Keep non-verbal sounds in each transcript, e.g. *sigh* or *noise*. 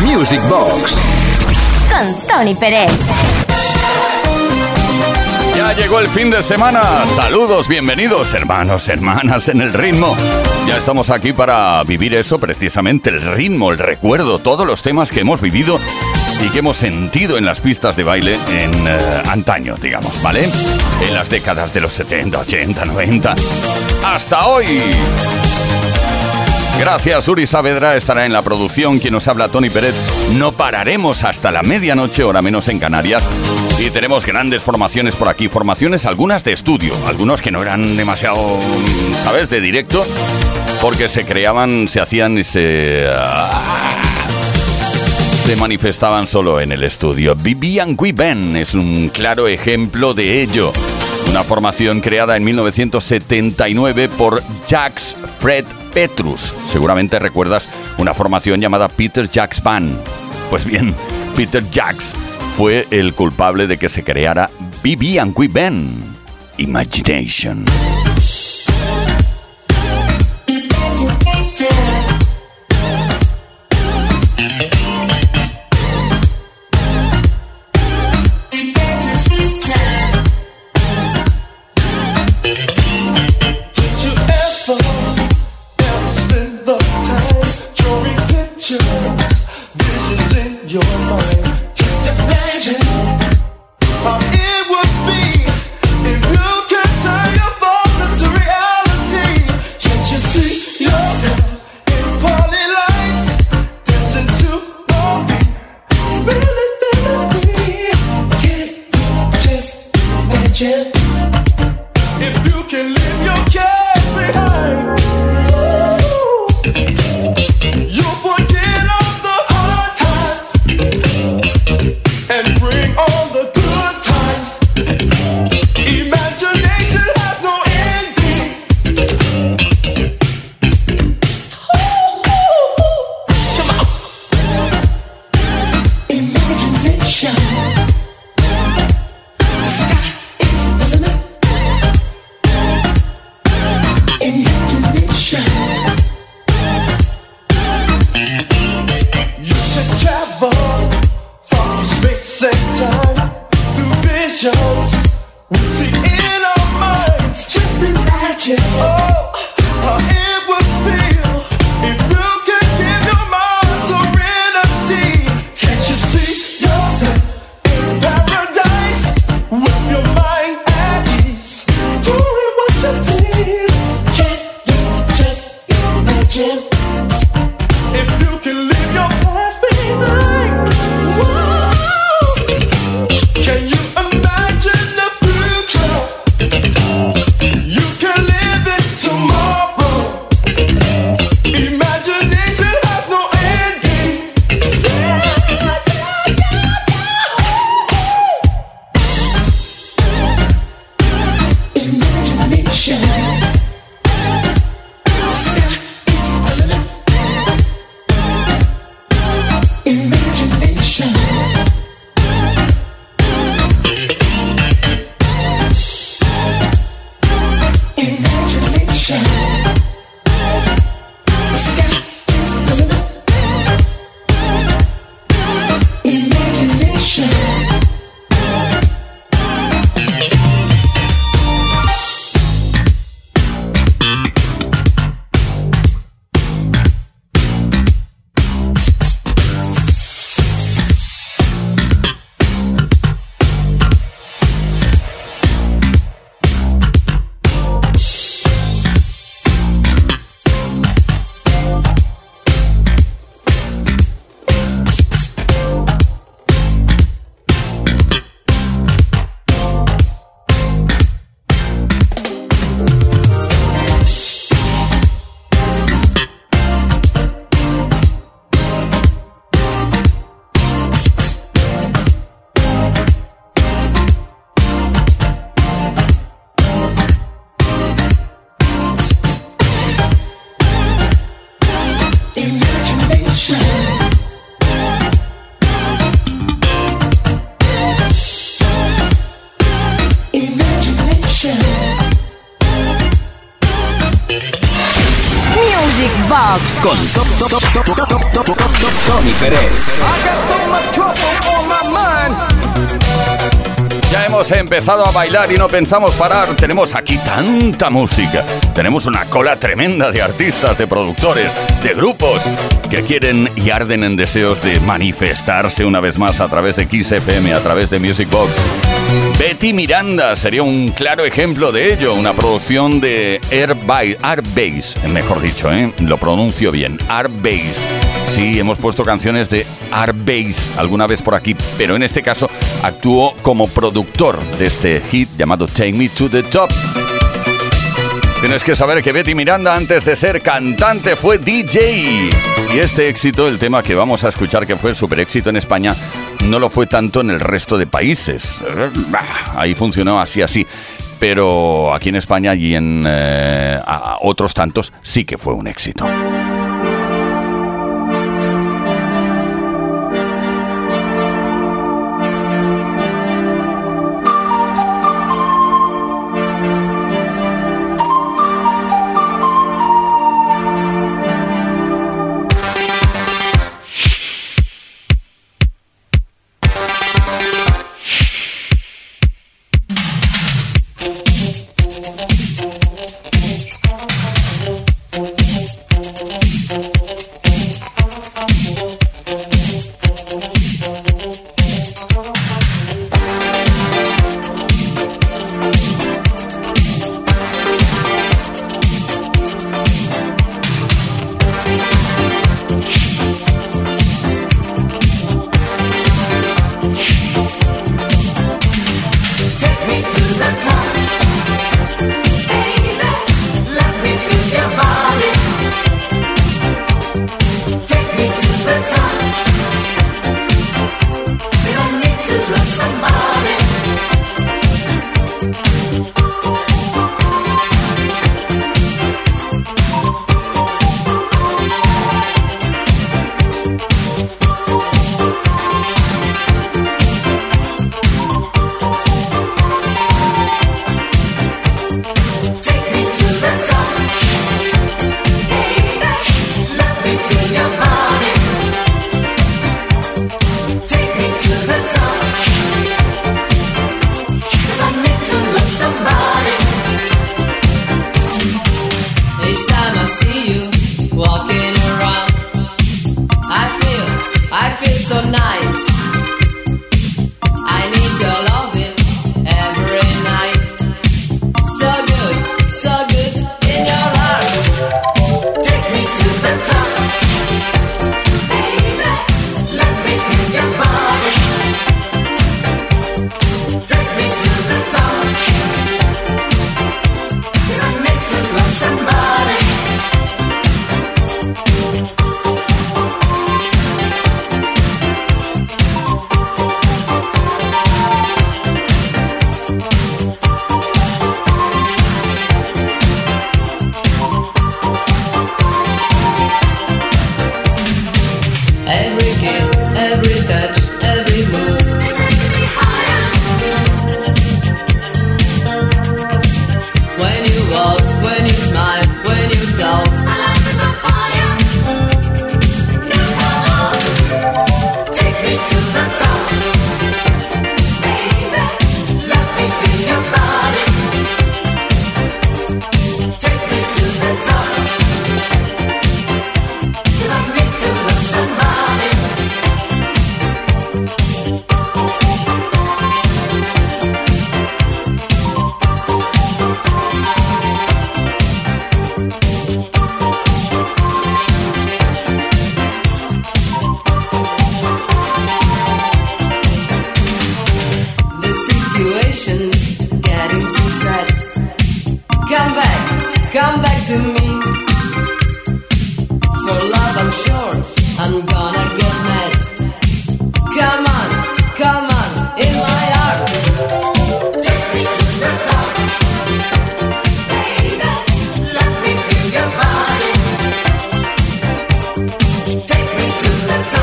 Music Box. Con Tony Pérez. Ya llegó el fin de semana. Saludos, bienvenidos, hermanos, hermanas, en el ritmo. Ya estamos aquí para vivir eso, precisamente, el ritmo, el recuerdo, todos los temas que hemos vivido y que hemos sentido en las pistas de baile en eh, antaño, digamos, ¿vale? En las décadas de los 70, 80, 90. Hasta hoy. Gracias, Uri Saavedra estará en la producción. Quien nos habla, Tony Pérez. No pararemos hasta la medianoche, hora menos en Canarias. Y tenemos grandes formaciones por aquí. Formaciones, algunas de estudio, algunos que no eran demasiado, ¿sabes?, de directo, porque se creaban, se hacían y se. Ah, se manifestaban solo en el estudio. Vivian Ben es un claro ejemplo de ello. Una formación creada en 1979 por Jax Fred Petrus. Seguramente recuerdas una formación llamada Peter Jax Band. Pues bien, *laughs* Peter Jax fue el culpable de que se creara Vivian Ben. Imagination. Music Box con Tony Pérez. Ya hemos empezado a bailar y no pensamos parar. Tenemos aquí tanta música. Tenemos una cola tremenda de artistas, de productores, de grupos que quieren y arden en deseos de manifestarse una vez más a través de Kiss FM, a través de Music Box. Betty Miranda sería un claro ejemplo de ello, una producción de Airbase, mejor dicho, ¿eh? lo pronuncio bien, Airbase. Sí, hemos puesto canciones de Airbase alguna vez por aquí, pero en este caso actuó como productor de este hit llamado Take Me to the Top. Tienes que saber que Betty Miranda antes de ser cantante fue DJ. Y este éxito, el tema que vamos a escuchar que fue super éxito en España, no lo fue tanto en el resto de países. Ahí funcionó así, así. Pero aquí en España y en eh, otros tantos sí que fue un éxito. the time.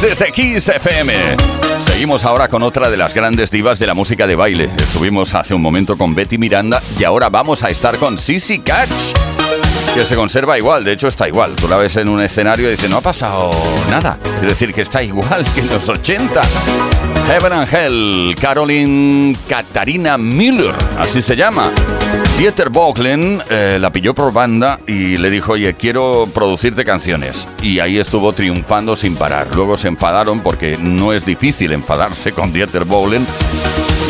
Desde Kiss. Seguimos ahora con otra de las grandes divas de la música de baile. Estuvimos hace un momento con Betty Miranda y ahora vamos a estar con Sissy Catch, que se conserva igual, de hecho está igual. Tú la ves en un escenario y dices, no ha pasado nada. Es decir, que está igual que en los 80. Heaven and Hell, Caroline Katarina Miller, así se llama. Dieter Bocklen eh, la pilló por banda y le dijo, oye, quiero producirte canciones. Y ahí estuvo triunfando sin parar. Luego se enfadaron porque no es difícil enfadarse con Dieter Bocklen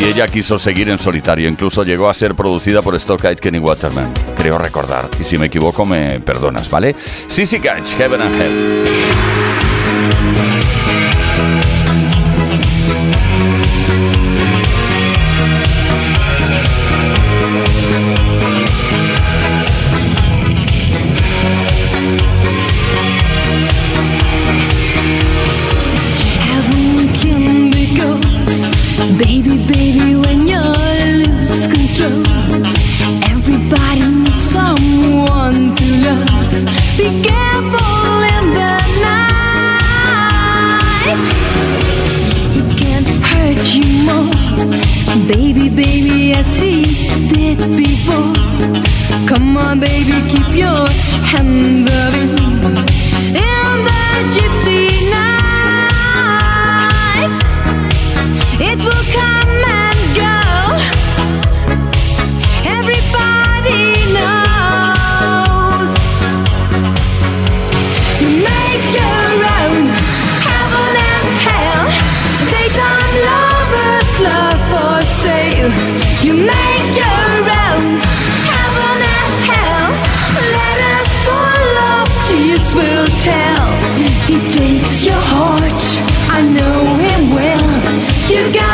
y ella quiso seguir en solitario. Incluso llegó a ser producida por Stockade Kenny Waterman. Creo recordar. Y si me equivoco, me perdonas, ¿vale? Sissy Catch, Heaven and Hell. Baby, when you lose control everybody, someone to love. Be careful in the night. You can't hurt you more. Baby, baby, I see dead people. Come on, baby, keep your hands up in, in the gypsy nights. Takes your heart. I know him well. You got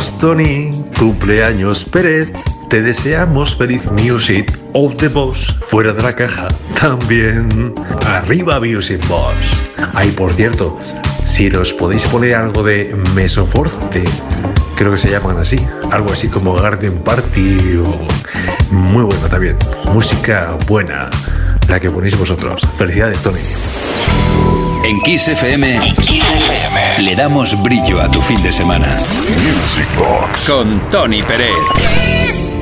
Cumpleaños Tony, cumpleaños Pérez, te deseamos feliz Music of the Boss, fuera de la caja, también arriba Music Boss. Ay, por cierto, si nos podéis poner algo de Mesoforte, creo que se llaman así, algo así como Garden Party o muy bueno también, música buena, la que ponéis vosotros. Felicidades Tony. En Kiss FM, le damos brillo a tu fin de semana. Music Box. Con Tony Pérez.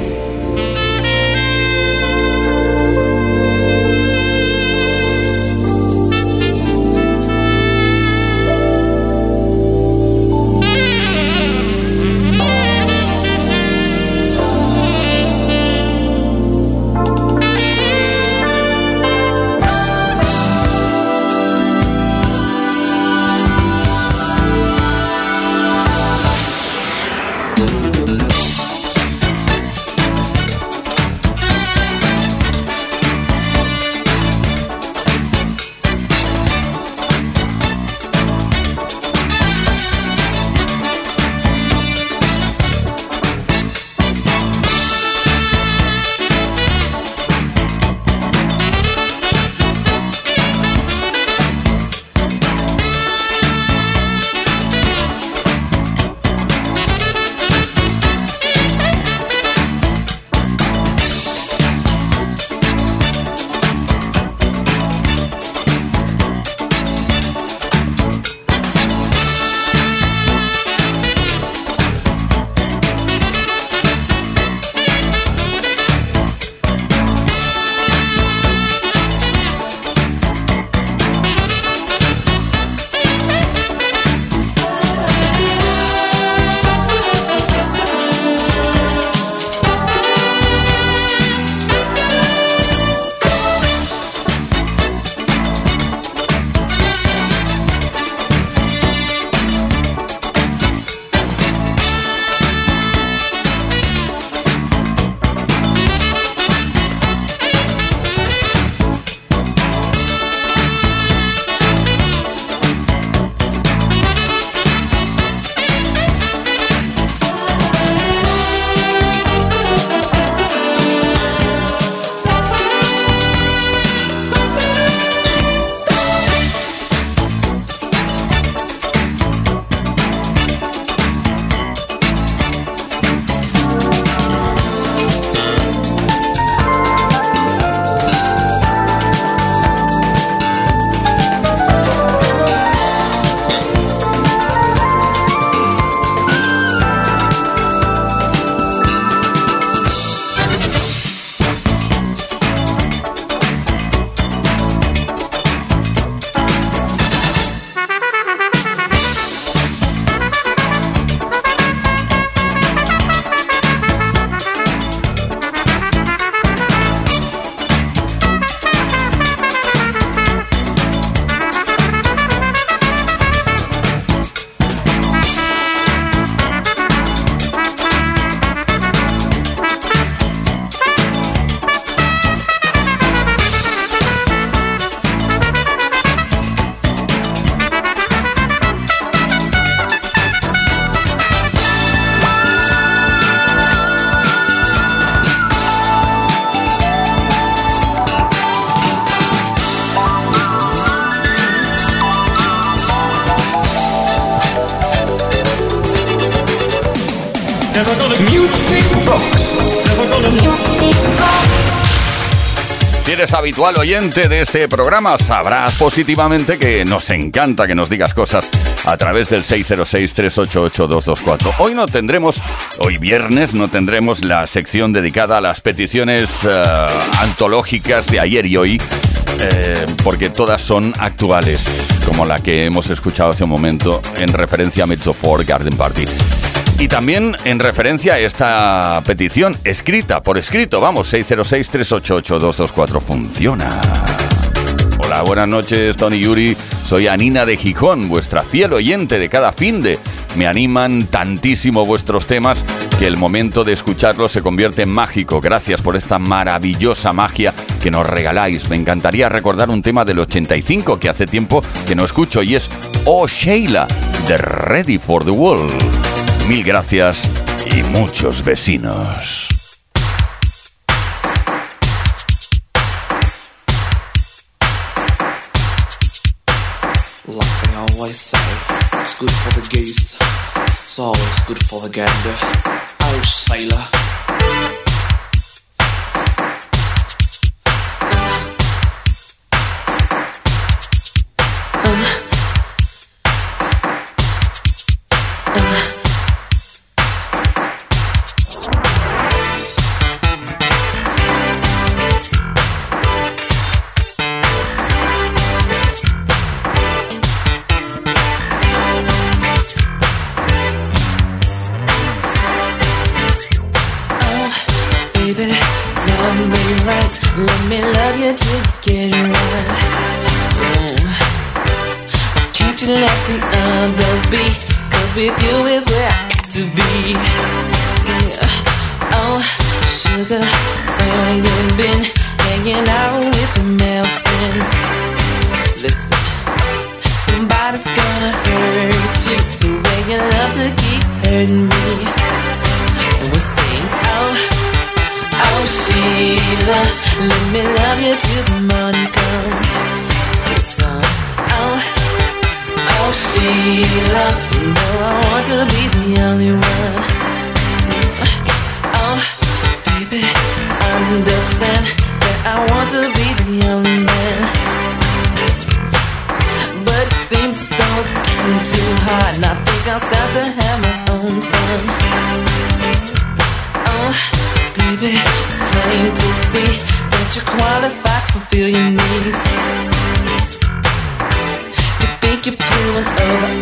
Eres habitual oyente de este programa, sabrás positivamente que nos encanta que nos digas cosas a través del 606-388-224. Hoy no tendremos, hoy viernes no tendremos la sección dedicada a las peticiones eh, antológicas de ayer y hoy, eh, porque todas son actuales, como la que hemos escuchado hace un momento en referencia a Mezzo 4 Garden Party. Y también en referencia a esta petición escrita, por escrito, vamos, 606-388-224, funciona. Hola, buenas noches, Tony Yuri. Soy Anina de Gijón, vuestra fiel oyente de cada fin de. Me animan tantísimo vuestros temas que el momento de escucharlos se convierte en mágico. Gracias por esta maravillosa magia que nos regaláis. Me encantaría recordar un tema del 85 que hace tiempo que no escucho y es Oh Sheila, de Ready for the World. Mil gracias y muchos vecinos. Like they always say, it's good for the goose, it's always good for the gander. Oh, sailor.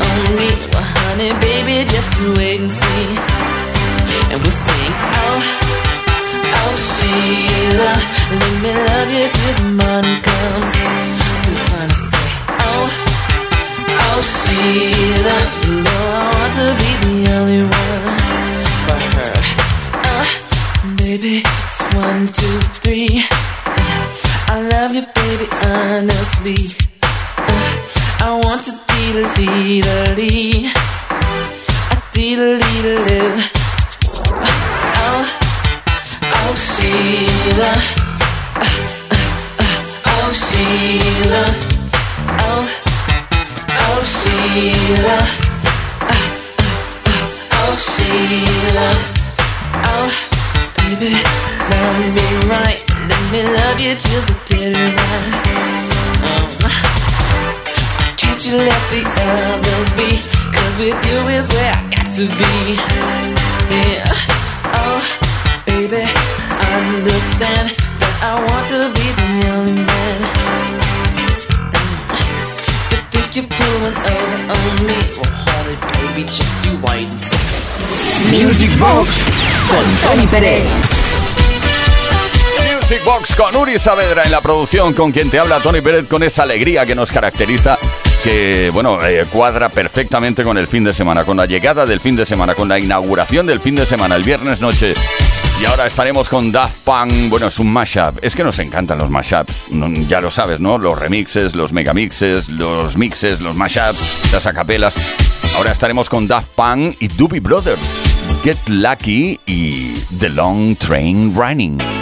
On me? Well, honey, baby, just you wait and see. And we'll sing, oh, oh, Sheila, let me love you till the morning comes. This one I say, oh, oh, Sheila, you know I want to be the only one for her. Uh, baby, it's one, two, three. I love you, baby, honestly. Uh, I want to deedle deedle dee. A deedle deedle dee. Oh, oh, Sheila. Uh, oh, Sheila. Oh, oh, Sheila. Uh, oh, Sheila. Oh, baby, love me right. Let me love you till the get it right. Um, can't you let the others be? Cause with you is where I got to be. Yeah. Oh, baby, understand that I want to be the only man. You think you're pulling over on me? Well, honey, baby, just you wait and see. Music Box con Tony Pérez. Music Box con Uri Saavedra en la producción, con quien te habla Tony Pérez, con esa alegría que nos caracteriza, que, bueno, eh, cuadra perfectamente con el fin de semana, con la llegada del fin de semana, con la inauguración del fin de semana, el viernes noche. Y ahora estaremos con Daft Punk. Bueno, es un mashup. Es que nos encantan los mashups. Ya lo sabes, ¿no? Los remixes, los megamixes, los mixes, los mashups, las acapelas. Ahora estaremos con Daft Punk y Doobie Brothers. Get Lucky y The Long Train Running.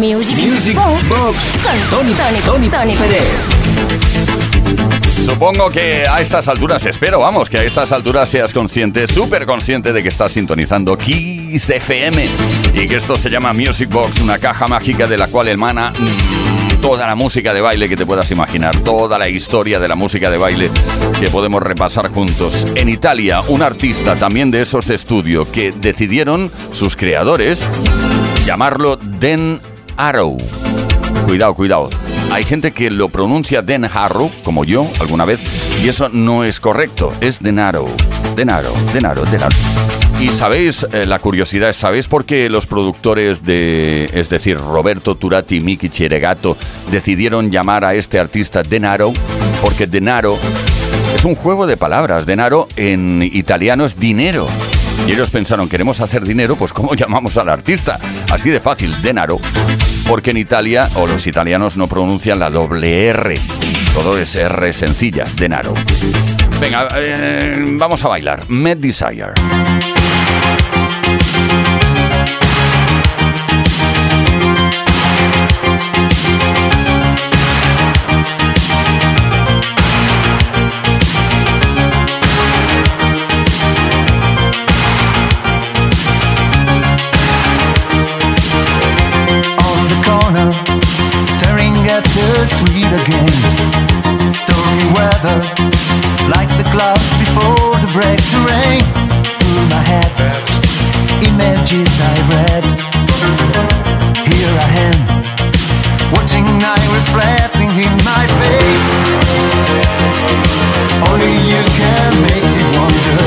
Music, Music Box con Tony, Tony, Tony, Tony Pérez. Supongo que a estas alturas, espero, vamos, que a estas alturas seas consciente, súper consciente de que estás sintonizando Kiss FM y que esto se llama Music Box, una caja mágica de la cual emana toda la música de baile que te puedas imaginar, toda la historia de la música de baile que podemos repasar juntos. En Italia, un artista también de esos de estudio que decidieron sus creadores llamarlo Den Arrow. Cuidado, cuidado. Hay gente que lo pronuncia Den Harrow, como yo alguna vez, y eso no es correcto. Es Denaro, Denaro, Denaro, Denaro. Y sabéis, eh, la curiosidad es, ¿sabéis por qué los productores de, es decir, Roberto Turati y Miki Cheregato, decidieron llamar a este artista Denaro? Porque Denaro es un juego de palabras. Denaro en italiano es dinero. Y ellos pensaron, queremos hacer dinero, pues ¿cómo llamamos al artista? Así de fácil, denaro. Porque en Italia, o los italianos no pronuncian la doble R. Todo es R sencilla, denaro. Venga, eh, vamos a bailar. Med Desire. Break rain. Through my head, images I read. Here I am, watching night reflecting in my face. Only you can make me wonder.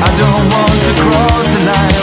I don't want to cross the line.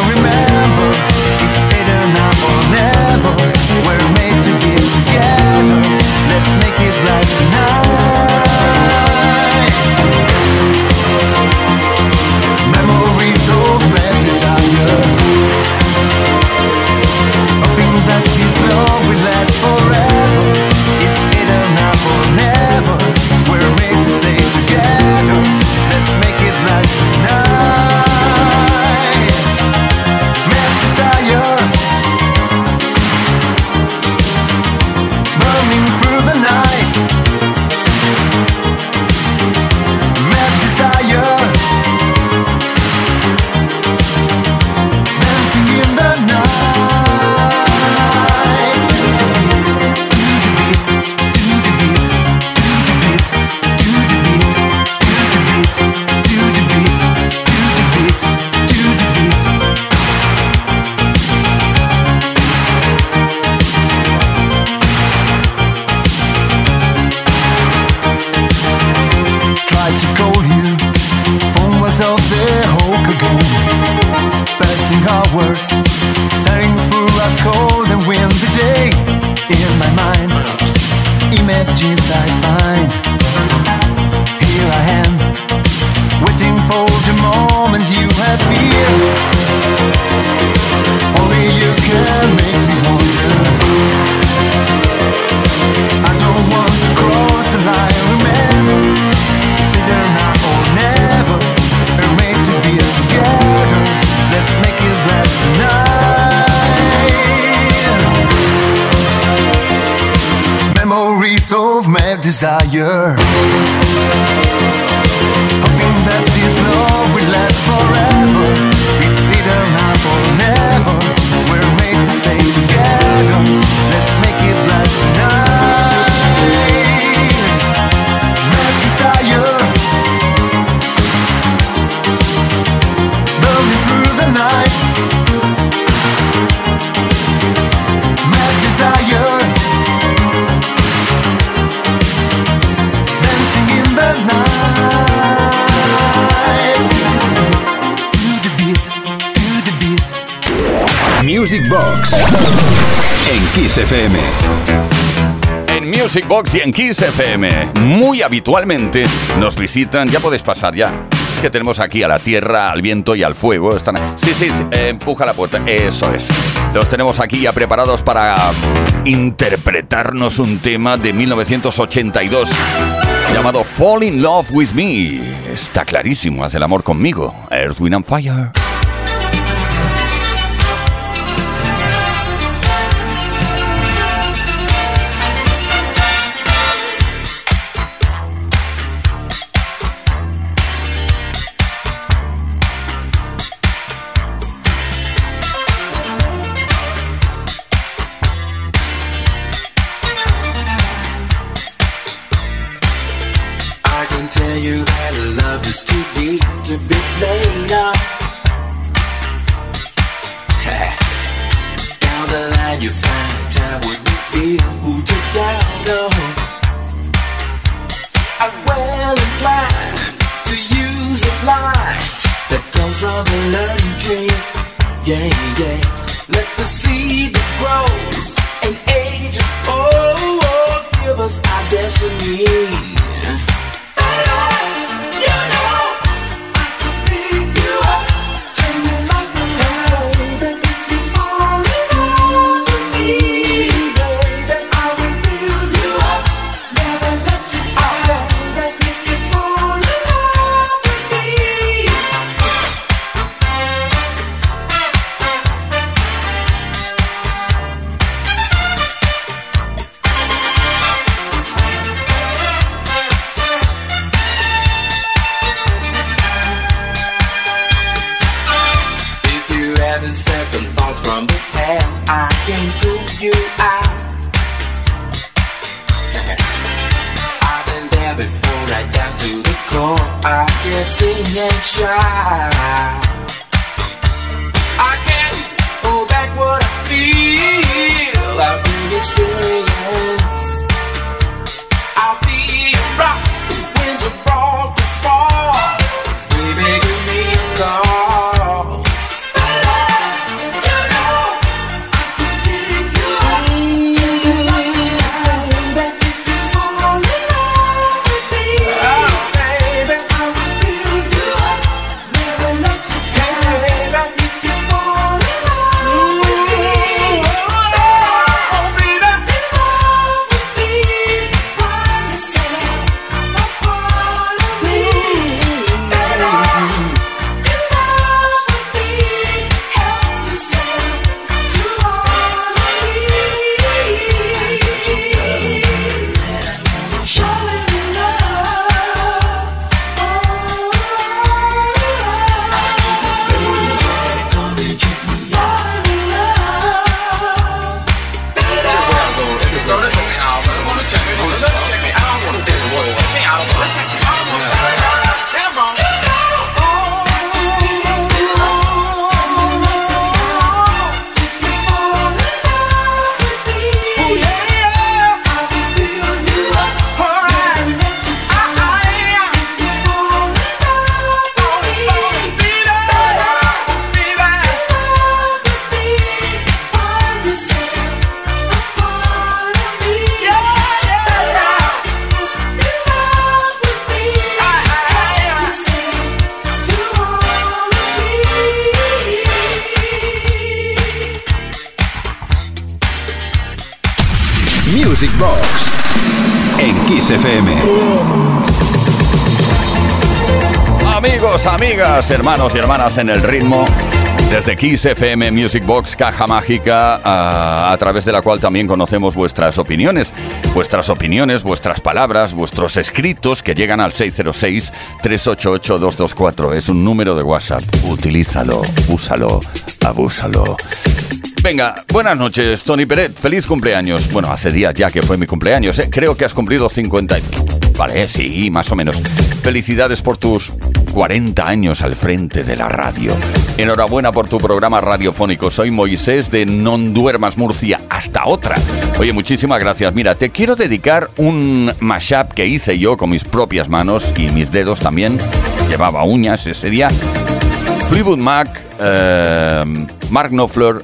En Music Box y en Kiss FM, muy habitualmente nos visitan, ya puedes pasar ya. Que tenemos aquí a la tierra, al viento y al fuego. Están, sí, sí, sí, eh, empuja la puerta. Eso es. Los tenemos aquí ya preparados para interpretarnos un tema de 1982 llamado Fall in Love with Me. Está clarísimo, haz el amor conmigo. Earth, Wind and Fire. You I can prove you out. I've been there before, right down to the core. I can sing and shout. I can't hold back what I feel. I've been experienced. FM. Amigos, amigas, hermanos y hermanas en el ritmo. Desde Kiss FM Music Box, caja mágica, a, través de la cual también conocemos vuestras opiniones. Vuestras opiniones, vuestras palabras, vuestros escritos que llegan al 606-388-224. Es un número de WhatsApp. Utilízalo, úsalo, abúsalo. Venga, buenas noches, Tony Peret. Feliz cumpleaños. Bueno, hace días ya que fue mi cumpleaños, ¿eh? Creo que has cumplido 50. y- Vale, sí, más o menos. Felicidades por tus 40 años al frente de la radio. Enhorabuena por tu programa radiofónico. Soy Moisés de Non Duermas Murcia. Hasta otra. Oye, muchísimas gracias. Mira, te quiero dedicar un mashup que hice yo con mis propias manos y mis dedos también. Llevaba uñas ese día. Fleetwood Mac, eh, Mark Knopfler,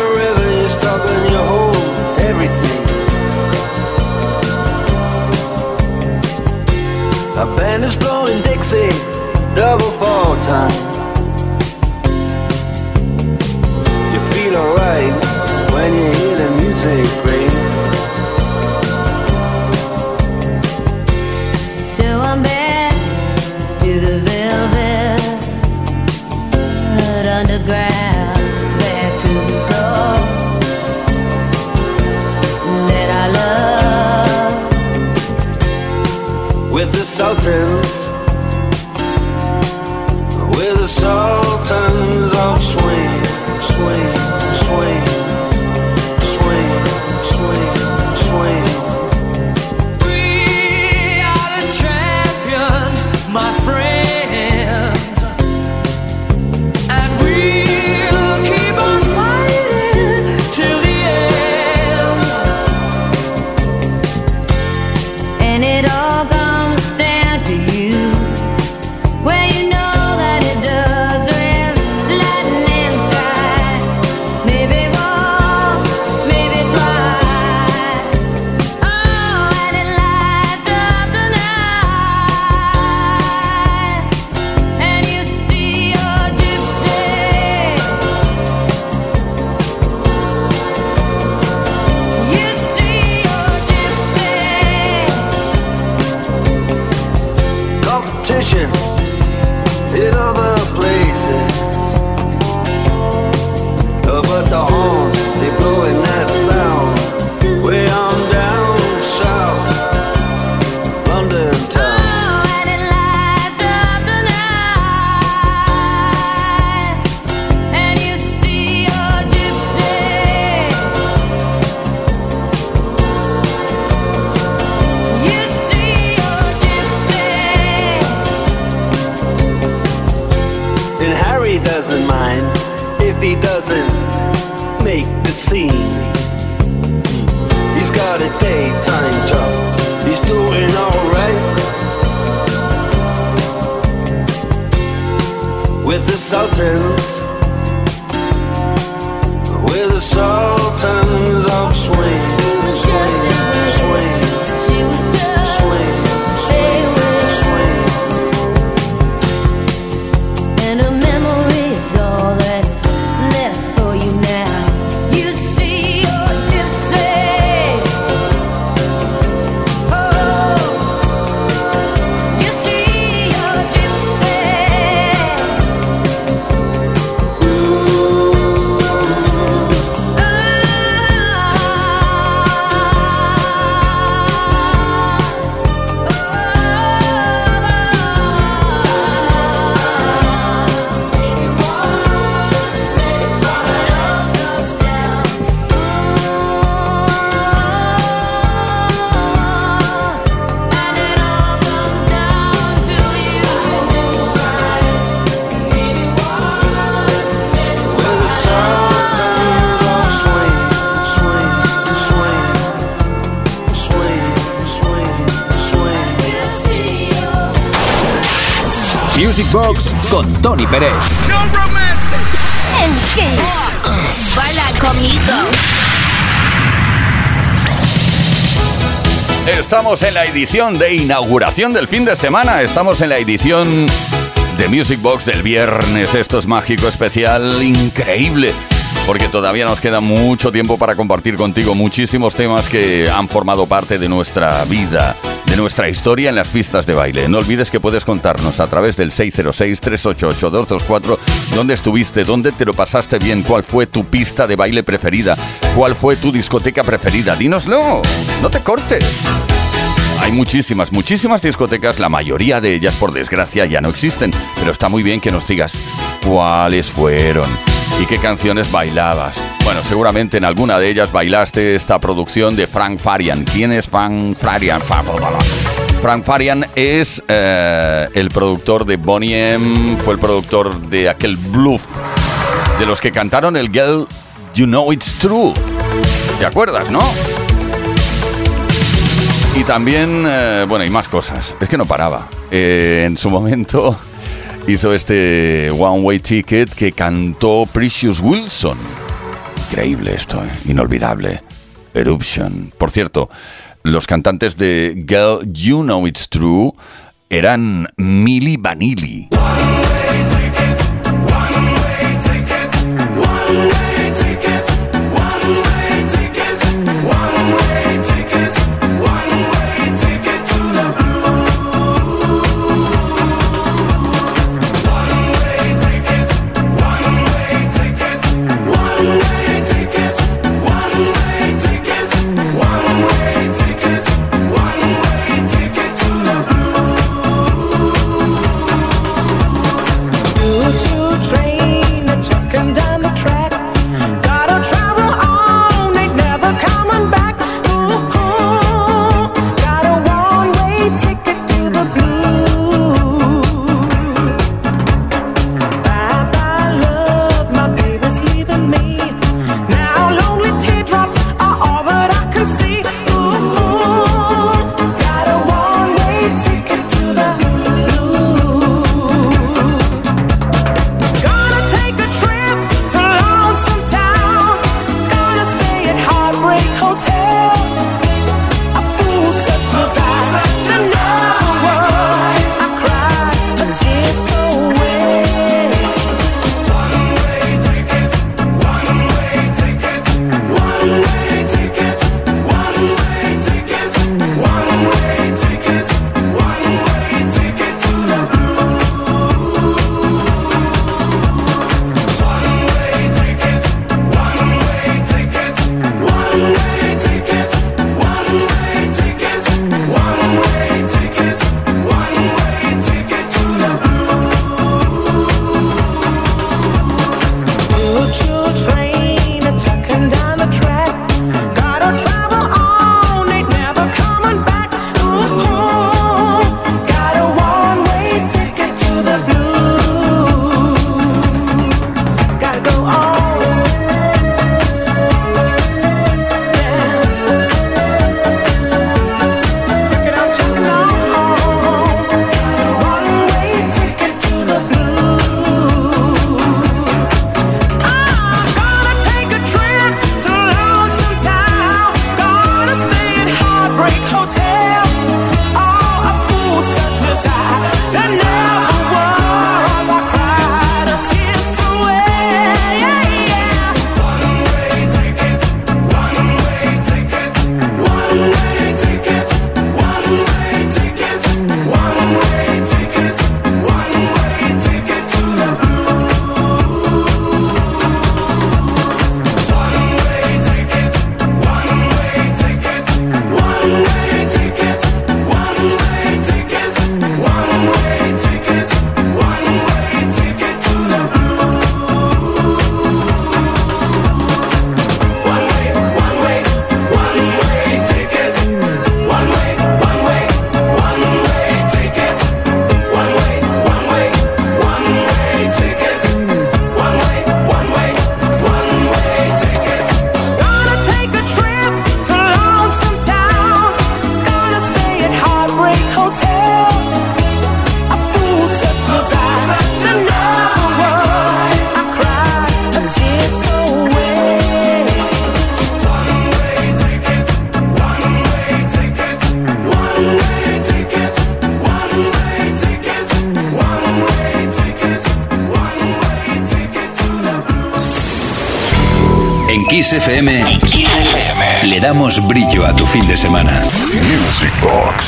six, time. You feel alright when you hear the music ring. So I'm back to the velvet underground, back to the floor that I love. With the Sultan Box con Tony Pérez. En Kiss. Baila conmigo. Estamos en la edición de inauguración del fin de semana. Estamos en la edición de Music Box del viernes. Esto es mágico, especial, increíble. Porque todavía nos queda mucho tiempo para compartir contigo muchísimos temas que han formado parte de nuestra vida, de nuestra historia en las pistas de baile. No olvides que puedes contarnos a través del 606-388-224 dónde estuviste, dónde te lo pasaste bien, cuál fue tu pista de baile preferida, cuál fue tu discoteca preferida. Dínoslo, no te cortes. Hay muchísimas, muchísimas discotecas, la mayoría de ellas por desgracia ya no existen, pero está muy bien que nos digas cuáles fueron y qué canciones bailabas. Bueno, seguramente en alguna de ellas bailaste esta producción de Frank Farian. ¿Quién es Frank Farian? Fa- fa- fa- Frank Farian es eh, el productor de Bonnie M, fue el productor de aquel Bluff, de los que cantaron el Girl You Know It's True. ¿Te acuerdas, no? Y también, eh, bueno, y más cosas. Es que no paraba. Eh, en su momento hizo este One Way Ticket que cantó Precious Wilson. Increíble esto, ¿eh? inolvidable. Eruption. Por cierto, los cantantes de Girl You Know It's True eran Milli Vanilli.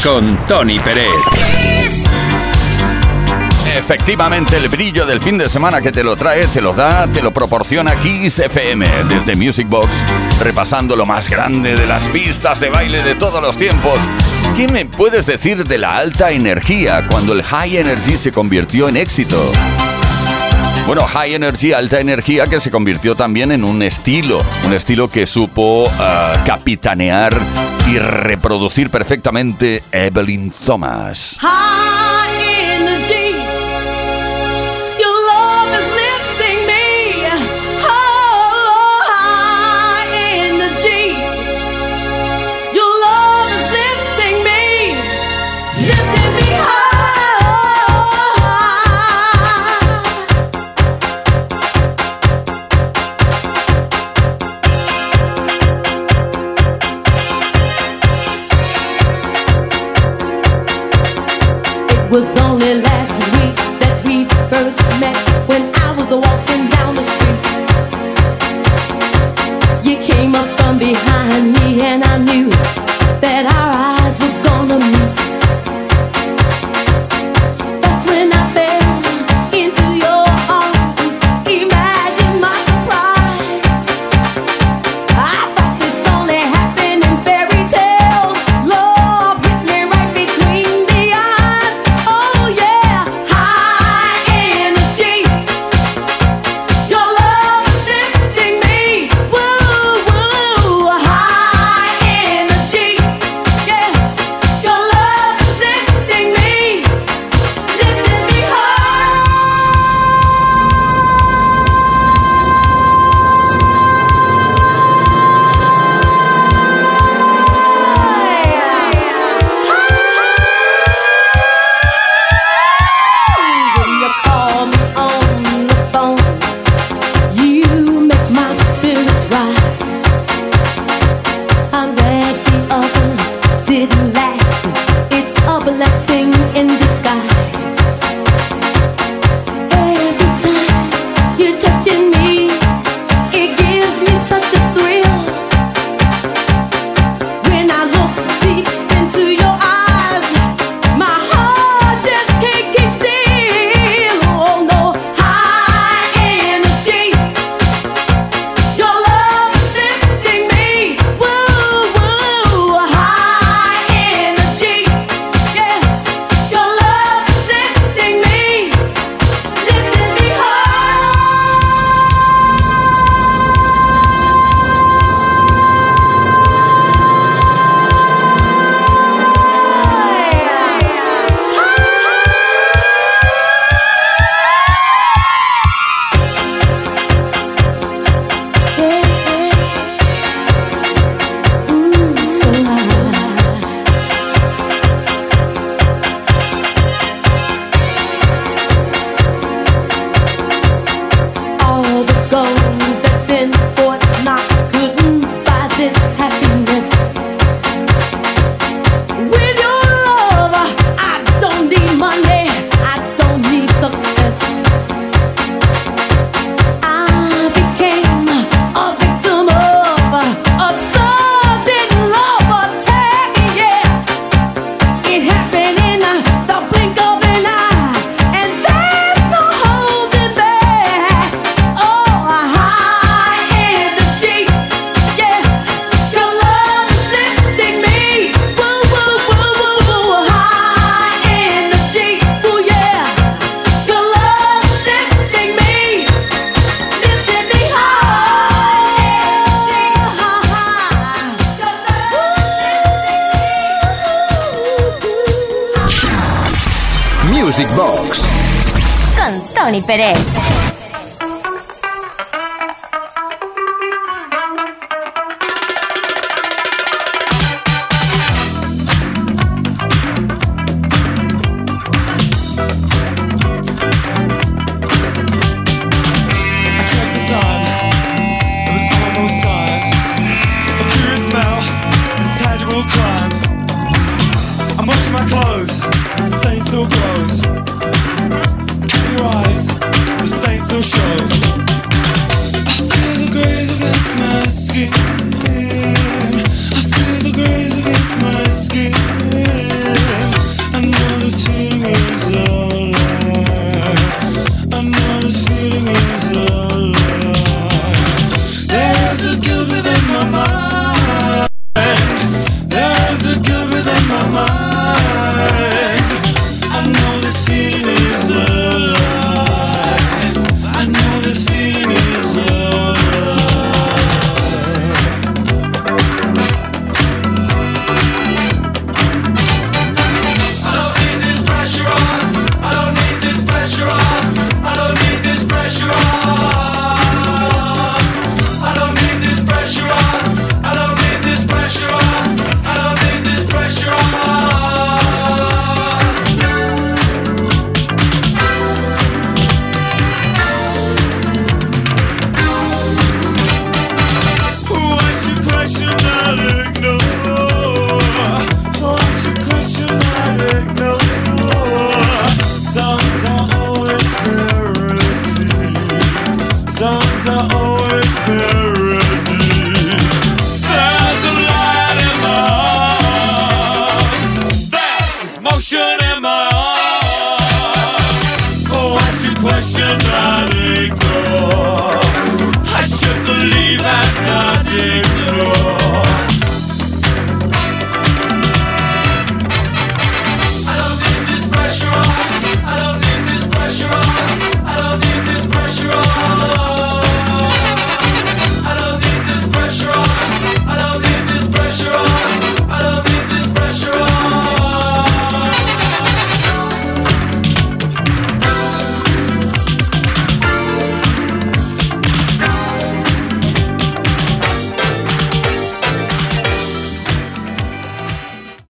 con Tony Pérez. Efectivamente, el brillo del fin de semana que te lo trae, te lo da, te lo proporciona Kiss FM desde Music Box, repasando lo más grande de las pistas de baile de todos los tiempos. ¿Qué me puedes decir de la alta energía cuando el high energy se convirtió en éxito? Bueno, High Energy, alta energía, que se convirtió también en un estilo, un estilo que supo uh, capitanear y reproducir perfectamente Evelyn Thomas. was only last week that we first met. diferente.